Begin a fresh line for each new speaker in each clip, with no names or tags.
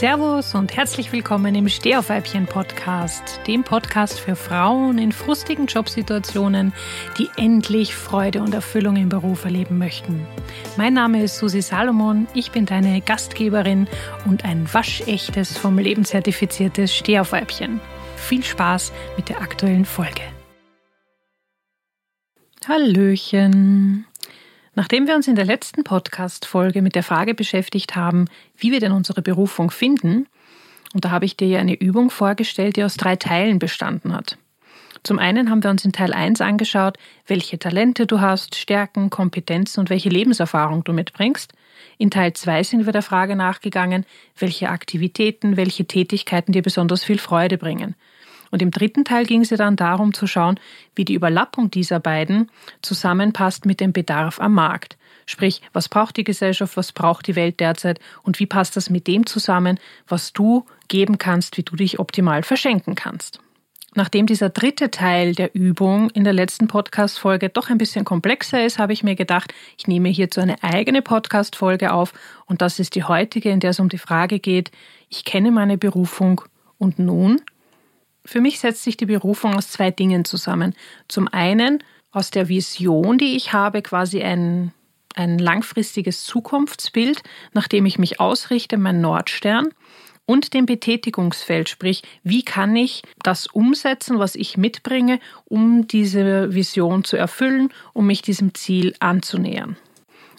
Servus und herzlich willkommen im Stehaufweibchen Podcast, dem Podcast für Frauen in frustigen Jobsituationen, die endlich Freude und Erfüllung im Beruf erleben möchten. Mein Name ist Susi Salomon, ich bin deine Gastgeberin und ein waschechtes, vom Leben zertifiziertes Stehaufweibchen. Viel Spaß mit der aktuellen Folge. Hallöchen. Nachdem wir uns in der letzten Podcast-Folge mit der Frage beschäftigt haben, wie wir denn unsere Berufung finden, und da habe ich dir ja eine Übung vorgestellt, die aus drei Teilen bestanden hat. Zum einen haben wir uns in Teil 1 angeschaut, welche Talente du hast, Stärken, Kompetenzen und welche Lebenserfahrung du mitbringst. In Teil 2 sind wir der Frage nachgegangen, welche Aktivitäten, welche Tätigkeiten dir besonders viel Freude bringen. Und im dritten Teil ging es ja dann darum zu schauen, wie die Überlappung dieser beiden zusammenpasst mit dem Bedarf am Markt. Sprich, was braucht die Gesellschaft, was braucht die Welt derzeit und wie passt das mit dem zusammen, was du geben kannst, wie du dich optimal verschenken kannst. Nachdem dieser dritte Teil der Übung in der letzten Podcast-Folge doch ein bisschen komplexer ist, habe ich mir gedacht, ich nehme hierzu eine eigene Podcast-Folge auf und das ist die heutige, in der es um die Frage geht, ich kenne meine Berufung und nun? Für mich setzt sich die Berufung aus zwei Dingen zusammen. Zum einen aus der Vision, die ich habe, quasi ein, ein langfristiges Zukunftsbild, nach dem ich mich ausrichte, mein Nordstern, und dem Betätigungsfeld, sprich, wie kann ich das umsetzen, was ich mitbringe, um diese Vision zu erfüllen, um mich diesem Ziel anzunähern.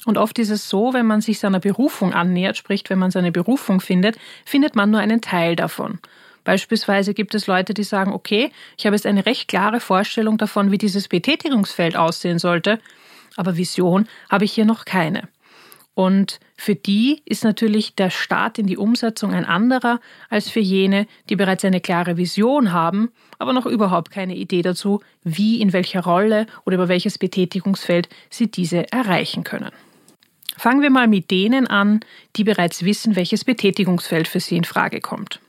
Und oft ist es so, wenn man sich seiner Berufung annähert, sprich, wenn man seine Berufung findet, findet man nur einen Teil davon. Beispielsweise gibt es Leute, die sagen, okay, ich habe jetzt eine recht klare Vorstellung davon, wie dieses Betätigungsfeld aussehen sollte, aber Vision habe ich hier noch keine. Und für die ist natürlich der Start in die Umsetzung ein anderer als für jene, die bereits eine klare Vision haben, aber noch überhaupt keine Idee dazu, wie, in welcher Rolle oder über welches Betätigungsfeld sie diese erreichen können. Fangen wir mal mit denen an, die bereits wissen, welches Betätigungsfeld für sie in Frage kommt.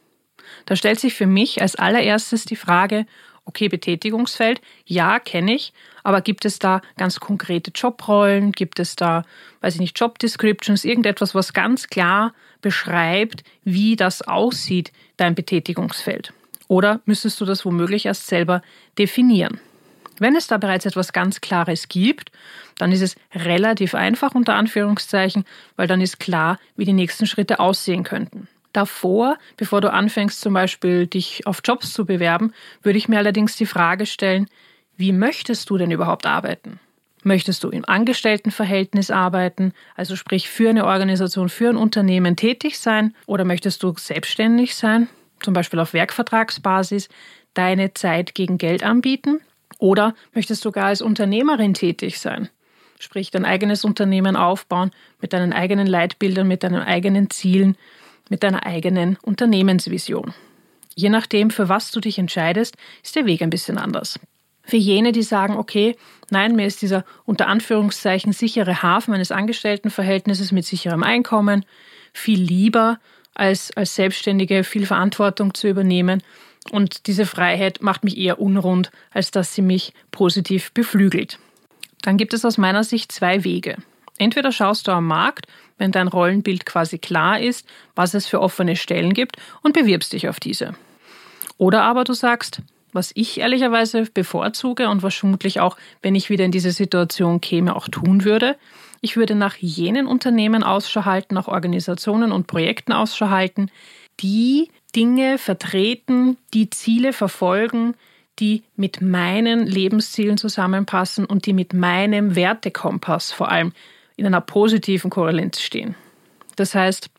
Da stellt sich für mich als allererstes die Frage, okay, Betätigungsfeld, ja, kenne ich, aber gibt es da ganz konkrete Jobrollen? Gibt es da, weiß ich nicht, Job Descriptions, irgendetwas, was ganz klar beschreibt, wie das aussieht, dein Betätigungsfeld? Oder müsstest du das womöglich erst selber definieren? Wenn es da bereits etwas ganz Klares gibt, dann ist es relativ einfach unter Anführungszeichen, weil dann ist klar, wie die nächsten Schritte aussehen könnten. Davor, bevor du anfängst zum Beispiel dich auf Jobs zu bewerben, würde ich mir allerdings die Frage stellen, wie möchtest du denn überhaupt arbeiten? Möchtest du im Angestelltenverhältnis arbeiten, also sprich für eine Organisation, für ein Unternehmen tätig sein, oder möchtest du selbstständig sein, zum Beispiel auf Werkvertragsbasis, deine Zeit gegen Geld anbieten? Oder möchtest du gar als Unternehmerin tätig sein? Sprich, dein eigenes Unternehmen aufbauen mit deinen eigenen Leitbildern, mit deinen eigenen Zielen, mit deiner eigenen Unternehmensvision. Je nachdem, für was du dich entscheidest, ist der Weg ein bisschen anders. Für jene, die sagen, okay, nein, mir ist dieser unter Anführungszeichen sichere Hafen eines Angestelltenverhältnisses mit sicherem Einkommen viel lieber, als als Selbstständige viel Verantwortung zu übernehmen. Und diese Freiheit macht mich eher unrund, als dass sie mich positiv beflügelt. Dann gibt es aus meiner Sicht zwei Wege. Entweder schaust du am Markt, wenn dein Rollenbild quasi klar ist, was es für offene Stellen gibt und bewirbst dich auf diese. Oder aber du sagst, was ich ehrlicherweise bevorzuge und was vermutlich auch, wenn ich wieder in diese Situation käme, auch tun würde, ich würde nach jenen Unternehmen Ausschau halten, nach Organisationen und Projekten Ausschau halten, die Dinge vertreten, die Ziele verfolgen, die mit meinen Lebenszielen zusammenpassen und die mit meinem Wertekompass vor allem in einer positiven Korrelenz stehen. Das heißt,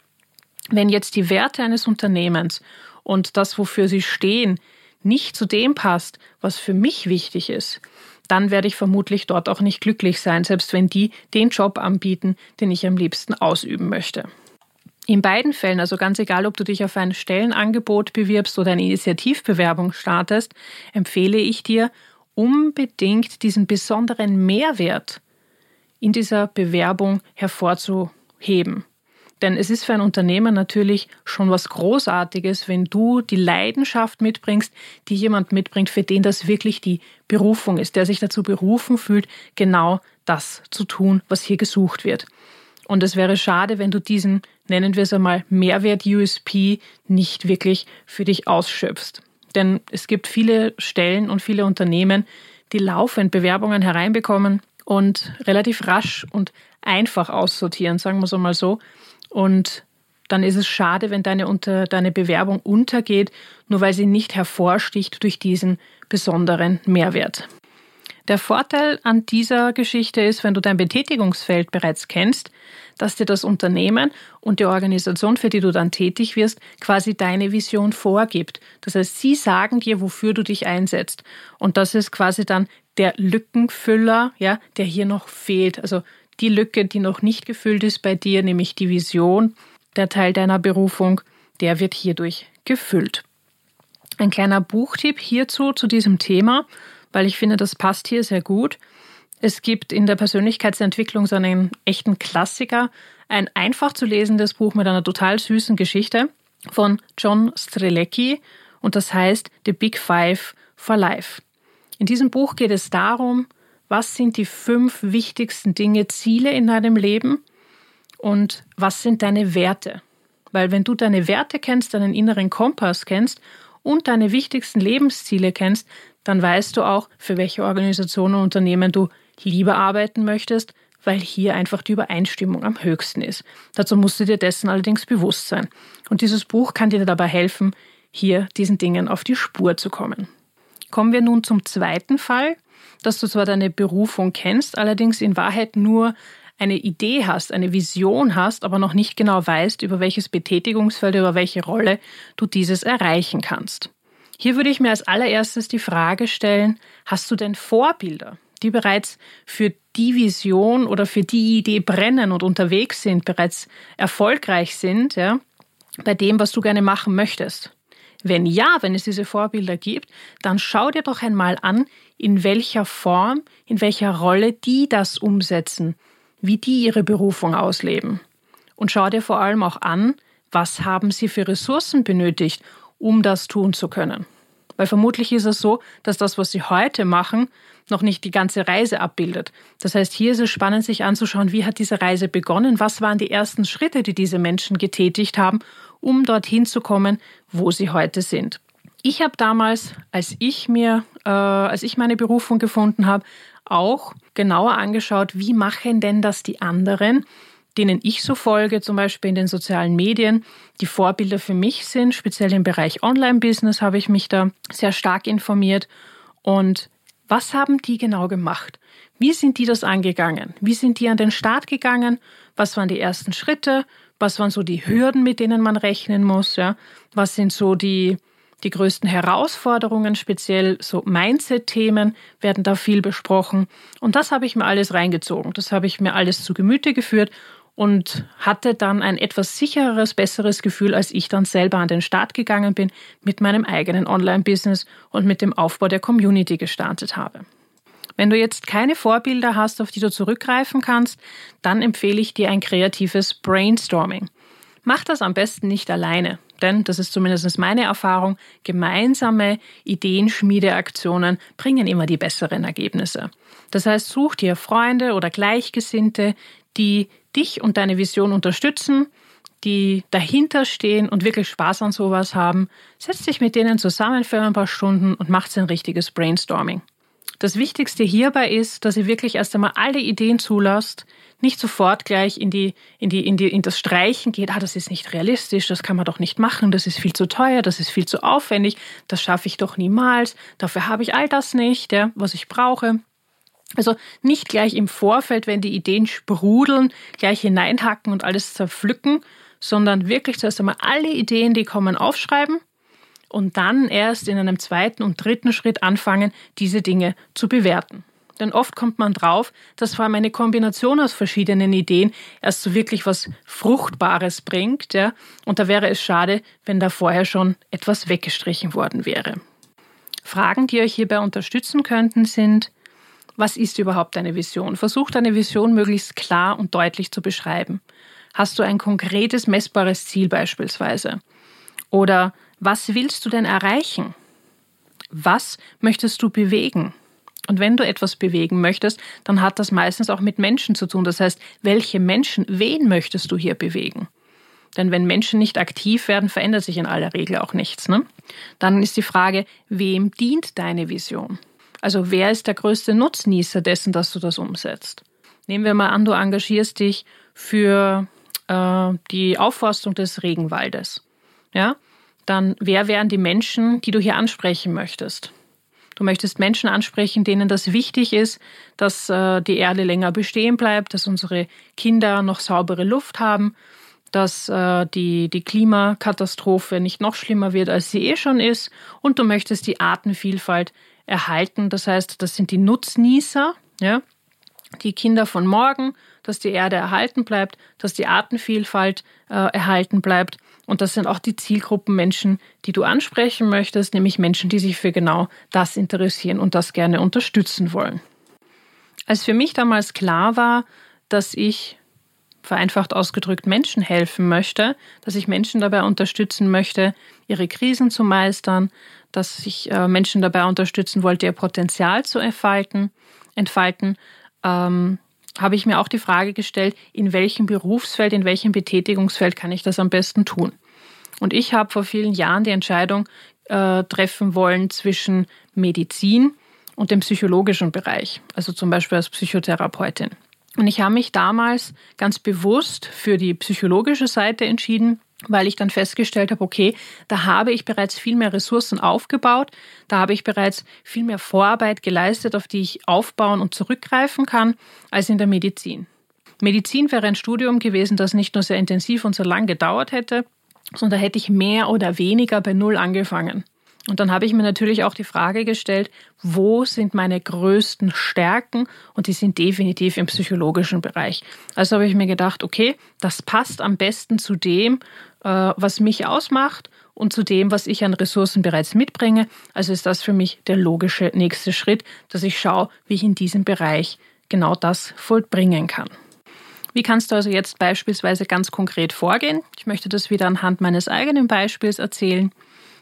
wenn jetzt die Werte eines Unternehmens und das, wofür sie stehen, nicht zu dem passt, was für mich wichtig ist, dann werde ich vermutlich dort auch nicht glücklich sein, selbst wenn die den Job anbieten, den ich am liebsten ausüben möchte. In beiden Fällen, also ganz egal, ob du dich auf ein Stellenangebot bewirbst oder eine Initiativbewerbung startest, empfehle ich dir unbedingt diesen besonderen Mehrwert in dieser Bewerbung hervorzuheben. Denn es ist für ein Unternehmen natürlich schon was Großartiges, wenn du die Leidenschaft mitbringst, die jemand mitbringt, für den das wirklich die Berufung ist, der sich dazu berufen fühlt, genau das zu tun, was hier gesucht wird. Und es wäre schade, wenn du diesen, nennen wir es einmal, Mehrwert USP nicht wirklich für dich ausschöpfst. Denn es gibt viele Stellen und viele Unternehmen, die laufend Bewerbungen hereinbekommen und relativ rasch und einfach aussortieren, sagen wir es einmal so. Und dann ist es schade, wenn deine, unter, deine Bewerbung untergeht, nur weil sie nicht hervorsticht durch diesen besonderen Mehrwert. Der Vorteil an dieser Geschichte ist, wenn du dein Betätigungsfeld bereits kennst, dass dir das Unternehmen und die Organisation, für die du dann tätig wirst, quasi deine Vision vorgibt. Das heißt, sie sagen dir, wofür du dich einsetzt. Und das ist quasi dann der Lückenfüller, ja, der hier noch fehlt. Also die Lücke, die noch nicht gefüllt ist bei dir, nämlich die Vision, der Teil deiner Berufung, der wird hierdurch gefüllt. Ein kleiner Buchtipp hierzu zu diesem Thema weil ich finde, das passt hier sehr gut. Es gibt in der Persönlichkeitsentwicklung so einen echten Klassiker, ein einfach zu lesendes Buch mit einer total süßen Geschichte von John Strelecki und das heißt The Big Five for Life. In diesem Buch geht es darum, was sind die fünf wichtigsten Dinge, Ziele in deinem Leben und was sind deine Werte. Weil wenn du deine Werte kennst, deinen inneren Kompass kennst und deine wichtigsten Lebensziele kennst, dann weißt du auch, für welche Organisationen und Unternehmen du lieber arbeiten möchtest, weil hier einfach die Übereinstimmung am höchsten ist. Dazu musst du dir dessen allerdings bewusst sein. Und dieses Buch kann dir dabei helfen, hier diesen Dingen auf die Spur zu kommen. Kommen wir nun zum zweiten Fall, dass du zwar deine Berufung kennst, allerdings in Wahrheit nur eine Idee hast, eine Vision hast, aber noch nicht genau weißt, über welches Betätigungsfeld, über welche Rolle du dieses erreichen kannst. Hier würde ich mir als allererstes die Frage stellen, hast du denn Vorbilder, die bereits für die Vision oder für die Idee brennen und unterwegs sind, bereits erfolgreich sind, ja, bei dem, was du gerne machen möchtest? Wenn ja, wenn es diese Vorbilder gibt, dann schau dir doch einmal an, in welcher Form, in welcher Rolle die das umsetzen, wie die ihre Berufung ausleben. Und schau dir vor allem auch an, was haben sie für Ressourcen benötigt, um das tun zu können. Weil vermutlich ist es so, dass das, was sie heute machen, noch nicht die ganze Reise abbildet. Das heißt, hier ist es spannend, sich anzuschauen, wie hat diese Reise begonnen, was waren die ersten Schritte, die diese Menschen getätigt haben, um dorthin zu kommen, wo sie heute sind. Ich habe damals, als ich mir, äh, als ich meine Berufung gefunden habe, auch genauer angeschaut, wie machen denn das die anderen denen ich so folge, zum Beispiel in den sozialen Medien, die Vorbilder für mich sind. Speziell im Bereich Online-Business habe ich mich da sehr stark informiert. Und was haben die genau gemacht? Wie sind die das angegangen? Wie sind die an den Start gegangen? Was waren die ersten Schritte? Was waren so die Hürden, mit denen man rechnen muss? Ja? Was sind so die, die größten Herausforderungen, speziell so Mindset-Themen werden da viel besprochen. Und das habe ich mir alles reingezogen. Das habe ich mir alles zu Gemüte geführt und hatte dann ein etwas sichereres, besseres Gefühl, als ich dann selber an den Start gegangen bin, mit meinem eigenen Online-Business und mit dem Aufbau der Community gestartet habe. Wenn du jetzt keine Vorbilder hast, auf die du zurückgreifen kannst, dann empfehle ich dir ein kreatives Brainstorming. Mach das am besten nicht alleine, denn das ist zumindest meine Erfahrung, gemeinsame Ideenschmiedeaktionen bringen immer die besseren Ergebnisse. Das heißt, such dir Freunde oder Gleichgesinnte, die dich und deine Vision unterstützen, die dahinter stehen und wirklich Spaß an sowas haben. Setz dich mit denen zusammen für ein paar Stunden und macht ein richtiges Brainstorming. Das Wichtigste hierbei ist, dass ihr wirklich erst einmal alle Ideen zulasst, nicht sofort gleich in die, in die, in die, in das Streichen geht, ah, das ist nicht realistisch, das kann man doch nicht machen, das ist viel zu teuer, das ist viel zu aufwendig, das schaffe ich doch niemals, dafür habe ich all das nicht, ja, was ich brauche. Also nicht gleich im Vorfeld, wenn die Ideen sprudeln, gleich hineinhacken und alles zerpflücken, sondern wirklich zuerst einmal alle Ideen, die kommen, aufschreiben und dann erst in einem zweiten und dritten Schritt anfangen, diese Dinge zu bewerten. Denn oft kommt man drauf, dass vor allem eine Kombination aus verschiedenen Ideen erst so wirklich was Fruchtbares bringt, ja. Und da wäre es schade, wenn da vorher schon etwas weggestrichen worden wäre. Fragen, die euch hierbei unterstützen könnten, sind, was ist überhaupt deine Vision? Versuch deine Vision möglichst klar und deutlich zu beschreiben. Hast du ein konkretes, messbares Ziel beispielsweise? Oder was willst du denn erreichen? Was möchtest du bewegen? Und wenn du etwas bewegen möchtest, dann hat das meistens auch mit Menschen zu tun. Das heißt, welche Menschen, wen möchtest du hier bewegen? Denn wenn Menschen nicht aktiv werden, verändert sich in aller Regel auch nichts. Ne? Dann ist die Frage, wem dient deine Vision? Also wer ist der größte Nutznießer dessen, dass du das umsetzt? Nehmen wir mal an, du engagierst dich für äh, die Aufforstung des Regenwaldes. Ja? Dann wer wären die Menschen, die du hier ansprechen möchtest? Du möchtest Menschen ansprechen, denen das wichtig ist, dass äh, die Erde länger bestehen bleibt, dass unsere Kinder noch saubere Luft haben dass äh, die, die Klimakatastrophe nicht noch schlimmer wird, als sie eh schon ist. Und du möchtest die Artenvielfalt erhalten. Das heißt, das sind die Nutznießer, ja, die Kinder von morgen, dass die Erde erhalten bleibt, dass die Artenvielfalt äh, erhalten bleibt. Und das sind auch die Zielgruppen Menschen, die du ansprechen möchtest, nämlich Menschen, die sich für genau das interessieren und das gerne unterstützen wollen. Als für mich damals klar war, dass ich vereinfacht ausgedrückt Menschen helfen möchte, dass ich Menschen dabei unterstützen möchte, ihre Krisen zu meistern, dass ich äh, Menschen dabei unterstützen wollte, ihr Potenzial zu entfalten, entfalten, ähm, habe ich mir auch die Frage gestellt, in welchem Berufsfeld, in welchem Betätigungsfeld kann ich das am besten tun? Und ich habe vor vielen Jahren die Entscheidung äh, treffen wollen zwischen Medizin und dem psychologischen Bereich, also zum Beispiel als Psychotherapeutin. Und ich habe mich damals ganz bewusst für die psychologische Seite entschieden, weil ich dann festgestellt habe, okay, da habe ich bereits viel mehr Ressourcen aufgebaut, da habe ich bereits viel mehr Vorarbeit geleistet, auf die ich aufbauen und zurückgreifen kann, als in der Medizin. Medizin wäre ein Studium gewesen, das nicht nur sehr intensiv und so lang gedauert hätte, sondern da hätte ich mehr oder weniger bei Null angefangen. Und dann habe ich mir natürlich auch die Frage gestellt, wo sind meine größten Stärken? Und die sind definitiv im psychologischen Bereich. Also habe ich mir gedacht, okay, das passt am besten zu dem, äh, was mich ausmacht und zu dem, was ich an Ressourcen bereits mitbringe. Also ist das für mich der logische nächste Schritt, dass ich schaue, wie ich in diesem Bereich genau das vollbringen kann. Wie kannst du also jetzt beispielsweise ganz konkret vorgehen? Ich möchte das wieder anhand meines eigenen Beispiels erzählen.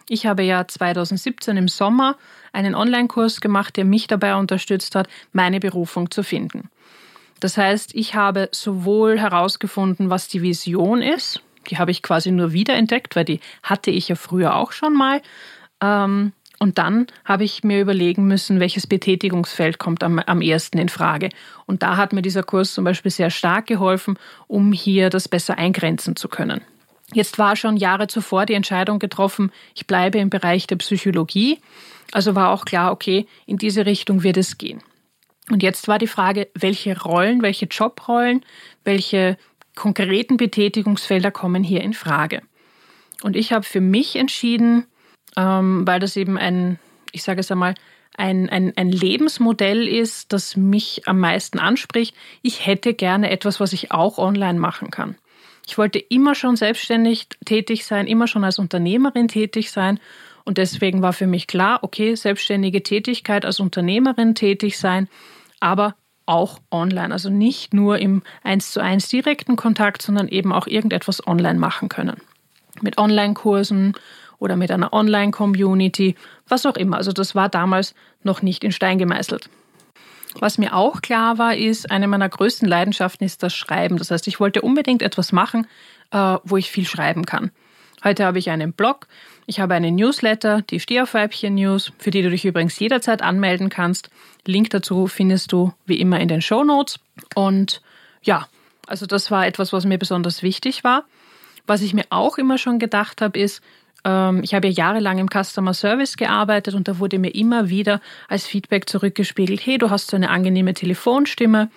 Ich habe ja 2017 im Sommer einen Online-Kurs gemacht, der mich dabei unterstützt hat, meine Berufung zu finden. Das heißt, ich habe sowohl herausgefunden, was die Vision ist, die habe ich quasi nur wiederentdeckt, weil die hatte ich ja früher auch schon mal. Ähm, und dann habe ich mir überlegen müssen, welches Betätigungsfeld kommt am, am ersten in Frage. Und da hat mir dieser Kurs zum Beispiel sehr stark geholfen, um hier das besser eingrenzen zu können. Jetzt war schon Jahre zuvor die Entscheidung getroffen, ich bleibe im Bereich der Psychologie. Also war auch klar, okay, in diese Richtung wird es gehen. Und jetzt war die Frage, welche Rollen, welche Jobrollen, welche konkreten Betätigungsfelder kommen hier in Frage. Und ich habe für mich entschieden, ähm, weil das eben ein, ich sage es einmal, ein, ein, ein Lebensmodell ist, das mich am meisten anspricht. Ich hätte gerne etwas, was ich auch online machen kann. Ich wollte immer schon selbstständig tätig sein, immer schon als Unternehmerin tätig sein. Und deswegen war für mich klar, okay, selbstständige Tätigkeit als Unternehmerin tätig sein, aber auch online. Also nicht nur im 1 zu 1 direkten Kontakt, sondern eben auch irgendetwas online machen können. Mit Online-Kursen oder mit einer Online-Community, was auch immer. Also das war damals noch nicht in Stein gemeißelt. Was mir auch klar war, ist, eine meiner größten Leidenschaften ist das Schreiben. Das heißt, ich wollte unbedingt etwas machen, äh, wo ich viel schreiben kann. Heute habe ich einen Blog, ich habe einen Newsletter, die Stehaufweibchen News, für die du dich übrigens jederzeit anmelden kannst. Link dazu findest du wie immer in den Show Notes. Und ja, also das war etwas, was mir besonders wichtig war. Was ich mir auch immer schon gedacht habe, ist, ich habe ja jahrelang im Customer Service gearbeitet und da wurde mir immer wieder als Feedback zurückgespiegelt, hey, du hast so eine angenehme Telefonstimme.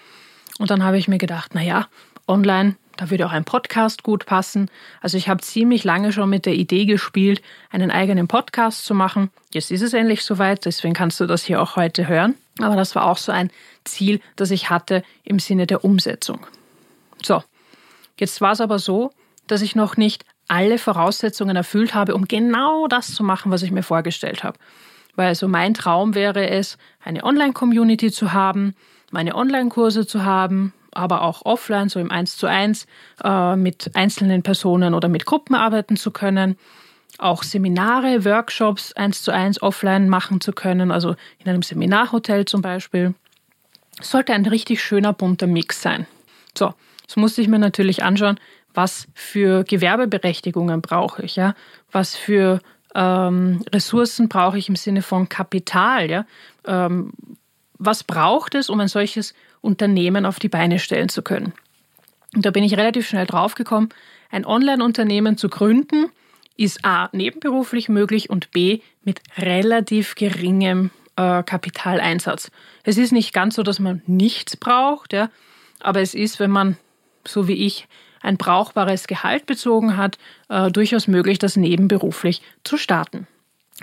Und dann habe ich mir gedacht, naja, online, da würde auch ein Podcast gut passen. Also ich habe ziemlich lange schon mit der Idee gespielt, einen eigenen Podcast zu machen. Jetzt ist es endlich soweit, deswegen kannst du das hier auch heute hören. Aber das war auch so ein Ziel, das ich hatte im Sinne der Umsetzung. So, jetzt war es aber so, dass ich noch nicht alle Voraussetzungen erfüllt habe, um genau das zu machen, was ich mir vorgestellt habe. Weil also mein Traum wäre es, eine Online-Community zu haben, meine Online-Kurse zu haben, aber auch offline, so im 1 zu 1, äh, mit einzelnen Personen oder mit Gruppen arbeiten zu können, auch Seminare, Workshops eins zu eins offline machen zu können, also in einem Seminarhotel zum Beispiel. Sollte ein richtig schöner bunter Mix sein. So, jetzt musste ich mir natürlich anschauen, was für Gewerbeberechtigungen brauche ich, ja, was für ähm, Ressourcen brauche ich im Sinne von Kapital, ja, ähm, was braucht es, um ein solches Unternehmen auf die Beine stellen zu können. Und da bin ich relativ schnell draufgekommen, ein Online-Unternehmen zu gründen, ist A nebenberuflich möglich und B mit relativ geringem äh, Kapitaleinsatz. Es ist nicht ganz so, dass man nichts braucht, ja, aber es ist, wenn man, so wie ich, ein brauchbares Gehalt bezogen hat, äh, durchaus möglich, das nebenberuflich zu starten.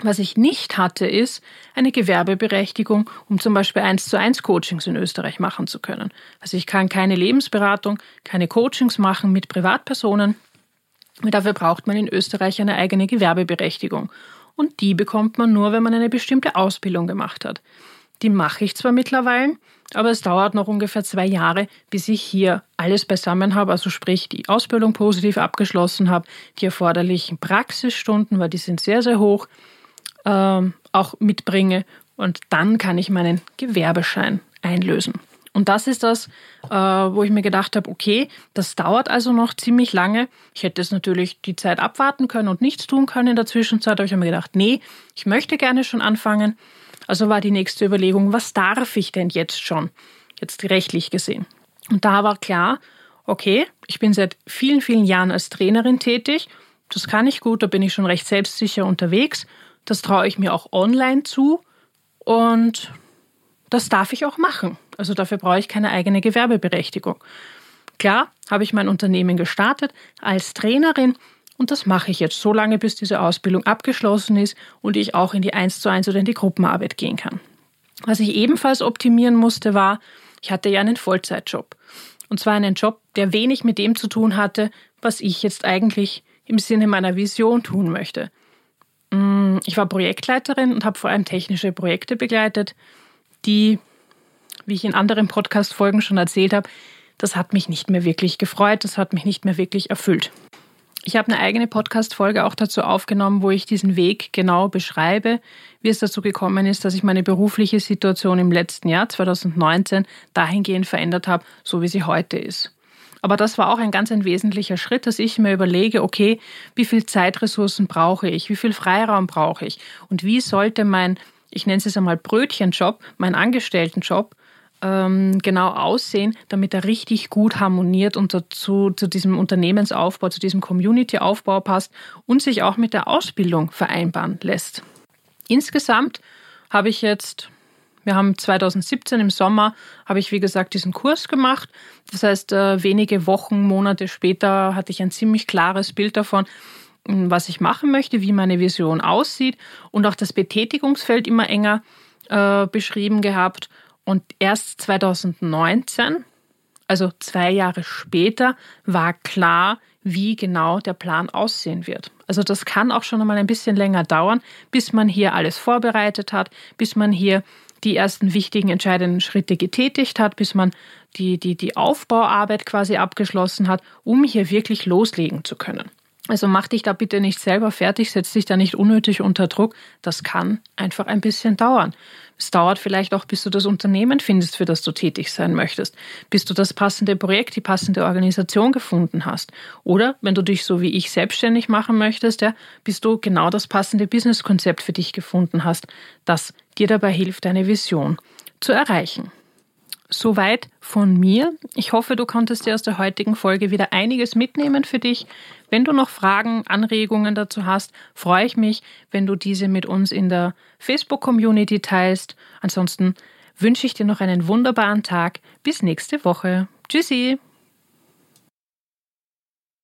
Was ich nicht hatte, ist eine Gewerbeberechtigung, um zum Beispiel eins zu eins Coachings in Österreich machen zu können. Also ich kann keine Lebensberatung, keine Coachings machen mit Privatpersonen. Dafür braucht man in Österreich eine eigene Gewerbeberechtigung. Und die bekommt man nur, wenn man eine bestimmte Ausbildung gemacht hat. Die mache ich zwar mittlerweile, aber es dauert noch ungefähr zwei Jahre, bis ich hier alles beisammen habe, also sprich die Ausbildung positiv abgeschlossen habe, die erforderlichen Praxisstunden, weil die sind sehr, sehr hoch, ähm, auch mitbringe und dann kann ich meinen Gewerbeschein einlösen. Und das ist das, äh, wo ich mir gedacht habe, okay, das dauert also noch ziemlich lange. Ich hätte es natürlich die Zeit abwarten können und nichts tun können in der Zwischenzeit, aber ich habe mir gedacht, nee, ich möchte gerne schon anfangen. Also war die nächste Überlegung, was darf ich denn jetzt schon, jetzt rechtlich gesehen? Und da war klar, okay, ich bin seit vielen, vielen Jahren als Trainerin tätig. Das kann ich gut, da bin ich schon recht selbstsicher unterwegs. Das traue ich mir auch online zu und das darf ich auch machen. Also dafür brauche ich keine eigene Gewerbeberechtigung. Klar, habe ich mein Unternehmen gestartet als Trainerin und das mache ich jetzt so lange, bis diese Ausbildung abgeschlossen ist und ich auch in die 1 zu 1 oder in die Gruppenarbeit gehen kann. Was ich ebenfalls optimieren musste, war, ich hatte ja einen Vollzeitjob. Und zwar einen Job, der wenig mit dem zu tun hatte, was ich jetzt eigentlich im Sinne meiner Vision tun möchte. Mm, ich war Projektleiterin und habe vor allem technische Projekte begleitet, die, wie ich in anderen Podcast-Folgen schon erzählt habe, das hat mich nicht mehr wirklich gefreut, das hat mich nicht mehr wirklich erfüllt. Ich habe eine eigene Podcast-Folge auch dazu aufgenommen, wo ich diesen Weg genau beschreibe, wie es dazu gekommen ist, dass ich meine berufliche Situation im letzten Jahr 2019 dahingehend verändert habe, so wie sie heute ist. Aber das war auch ein ganz ein wesentlicher Schritt, dass ich mir überlege, okay, wie viel Zeitressourcen brauche ich, wie viel Freiraum brauche ich und wie sollte mein, ich nenne es jetzt einmal Brötchenjob, mein Angestelltenjob, ähm, genau aussehen, damit er richtig gut harmoniert und dazu, zu diesem Unternehmensaufbau, zu diesem Community-Aufbau passt und sich auch mit der Ausbildung vereinbaren lässt. Insgesamt habe ich jetzt, wir haben 2017 im Sommer, habe ich wie gesagt diesen Kurs gemacht. Das heißt, äh, wenige Wochen, Monate später hatte ich ein ziemlich klares Bild davon, was ich machen möchte, wie meine Vision aussieht und auch das Betätigungsfeld immer enger äh, beschrieben gehabt. Und erst 2019, also zwei Jahre später, war klar, wie genau der Plan aussehen wird. Also das kann auch schon einmal ein bisschen länger dauern, bis man hier alles vorbereitet hat, bis man hier die ersten wichtigen entscheidenden Schritte getätigt hat, bis man die, die, die Aufbauarbeit quasi abgeschlossen hat, um hier wirklich loslegen zu können. Also mach dich da bitte nicht selber fertig, setz dich da nicht unnötig unter Druck. Das kann einfach ein bisschen dauern. Es dauert vielleicht auch, bis du das Unternehmen findest, für das du tätig sein möchtest, bis du das passende Projekt, die passende Organisation gefunden hast. Oder wenn du dich so wie ich selbstständig machen möchtest, ja, bis du genau das passende Businesskonzept für dich gefunden hast, das dir dabei hilft, deine Vision zu erreichen. Soweit von mir. Ich hoffe, du konntest dir aus der heutigen Folge wieder einiges mitnehmen für dich. Wenn du noch Fragen, Anregungen dazu hast, freue ich mich, wenn du diese mit uns in der Facebook-Community teilst. Ansonsten wünsche ich dir noch einen wunderbaren Tag. Bis nächste Woche. Tschüssi!